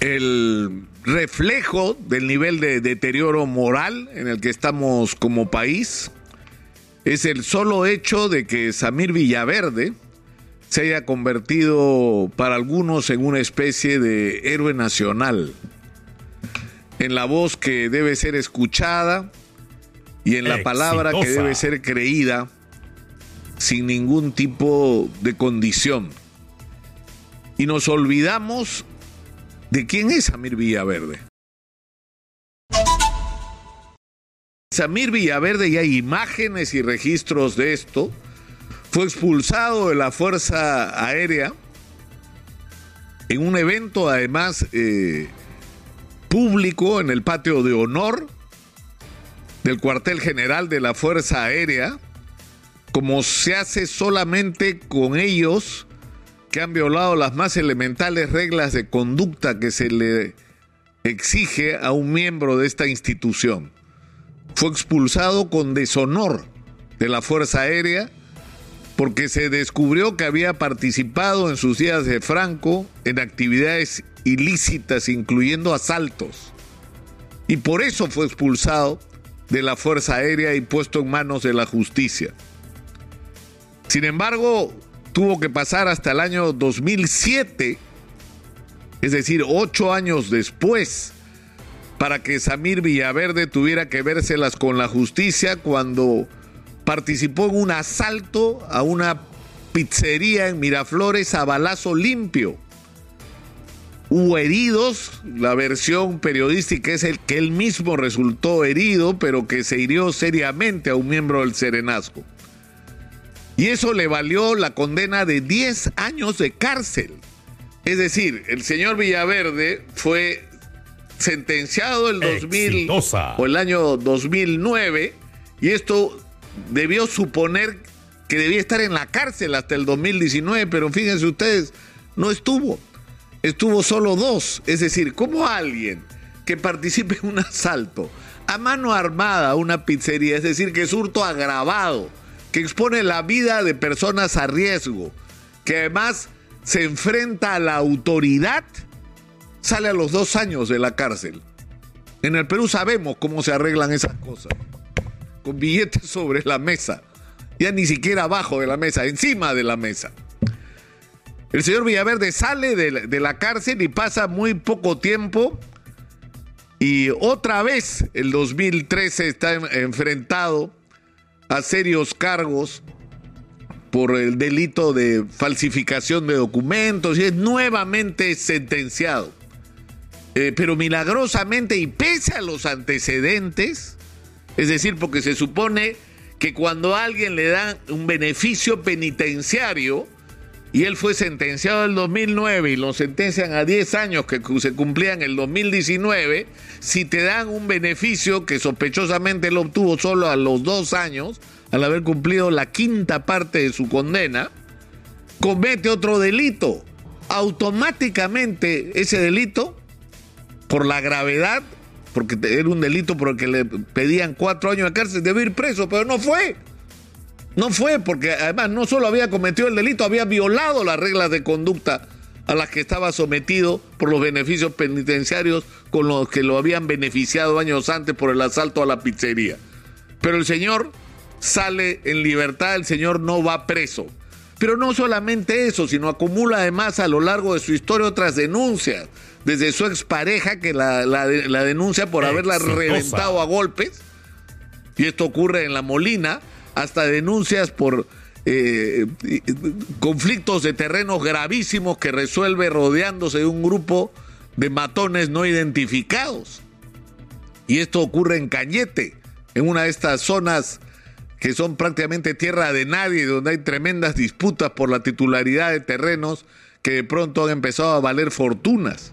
el reflejo del nivel de deterioro moral en el que estamos como país es el solo hecho de que Samir Villaverde se haya convertido para algunos en una especie de héroe nacional, en la voz que debe ser escuchada y en la palabra que debe ser creída sin ningún tipo de condición. Y nos olvidamos de quién es Samir Villaverde. Samir Villaverde, y hay imágenes y registros de esto, fue expulsado de la Fuerza Aérea en un evento además eh, público en el patio de honor del cuartel general de la Fuerza Aérea, como se hace solamente con ellos que han violado las más elementales reglas de conducta que se le exige a un miembro de esta institución. Fue expulsado con deshonor de la Fuerza Aérea porque se descubrió que había participado en sus días de Franco en actividades ilícitas, incluyendo asaltos. Y por eso fue expulsado de la Fuerza Aérea y puesto en manos de la justicia. Sin embargo, tuvo que pasar hasta el año 2007, es decir, ocho años después, para que Samir Villaverde tuviera que vérselas con la justicia cuando participó en un asalto a una pizzería en Miraflores a balazo limpio. Hubo heridos, la versión periodística es el que él mismo resultó herido, pero que se hirió seriamente a un miembro del Serenazgo. Y eso le valió la condena de 10 años de cárcel. Es decir, el señor Villaverde fue sentenciado el 2000 o el año 2009 y esto debió suponer que debía estar en la cárcel hasta el 2019, pero fíjense ustedes, no estuvo. Estuvo solo dos. Es decir, ¿cómo alguien que participe en un asalto a mano armada a una pizzería, es decir, que es hurto agravado, que expone la vida de personas a riesgo, que además se enfrenta a la autoridad, sale a los dos años de la cárcel. En el Perú sabemos cómo se arreglan esas cosas. Con billetes sobre la mesa. Ya ni siquiera abajo de la mesa, encima de la mesa. El señor Villaverde sale de la, cárcel y pasa muy poco tiempo. Y otra vez, el 2013 está enfrentado a serios cargos por el delito de falsificación de documentos y es nuevamente sentenciado. Eh, pero milagrosamente y pese a los antecedentes, es decir, porque se supone que cuando a alguien le dan un beneficio penitenciario, y él fue sentenciado en el 2009 y lo sentencian a 10 años que se cumplían en el 2019, si te dan un beneficio que sospechosamente él obtuvo solo a los dos años, al haber cumplido la quinta parte de su condena, comete otro delito. Automáticamente ese delito, por la gravedad, porque era un delito por el que le pedían cuatro años de cárcel, debe ir preso, pero no fue. No fue porque además no solo había cometido el delito, había violado las reglas de conducta a las que estaba sometido por los beneficios penitenciarios con los que lo habían beneficiado años antes por el asalto a la pizzería. Pero el señor sale en libertad, el señor no va preso. Pero no solamente eso, sino acumula además a lo largo de su historia otras denuncias, desde su expareja que la, la, denuncia por haberla reventado a golpes, y esto ocurre en La Molina, hasta denuncias por eh, conflictos de terrenos gravísimos que resuelve rodeándose de un grupo de matones no identificados. Y esto ocurre en Cañete, en una de estas zonas que son prácticamente tierra de nadie, donde hay tremendas disputas por la titularidad de terrenos que de pronto han empezado a valer fortunas.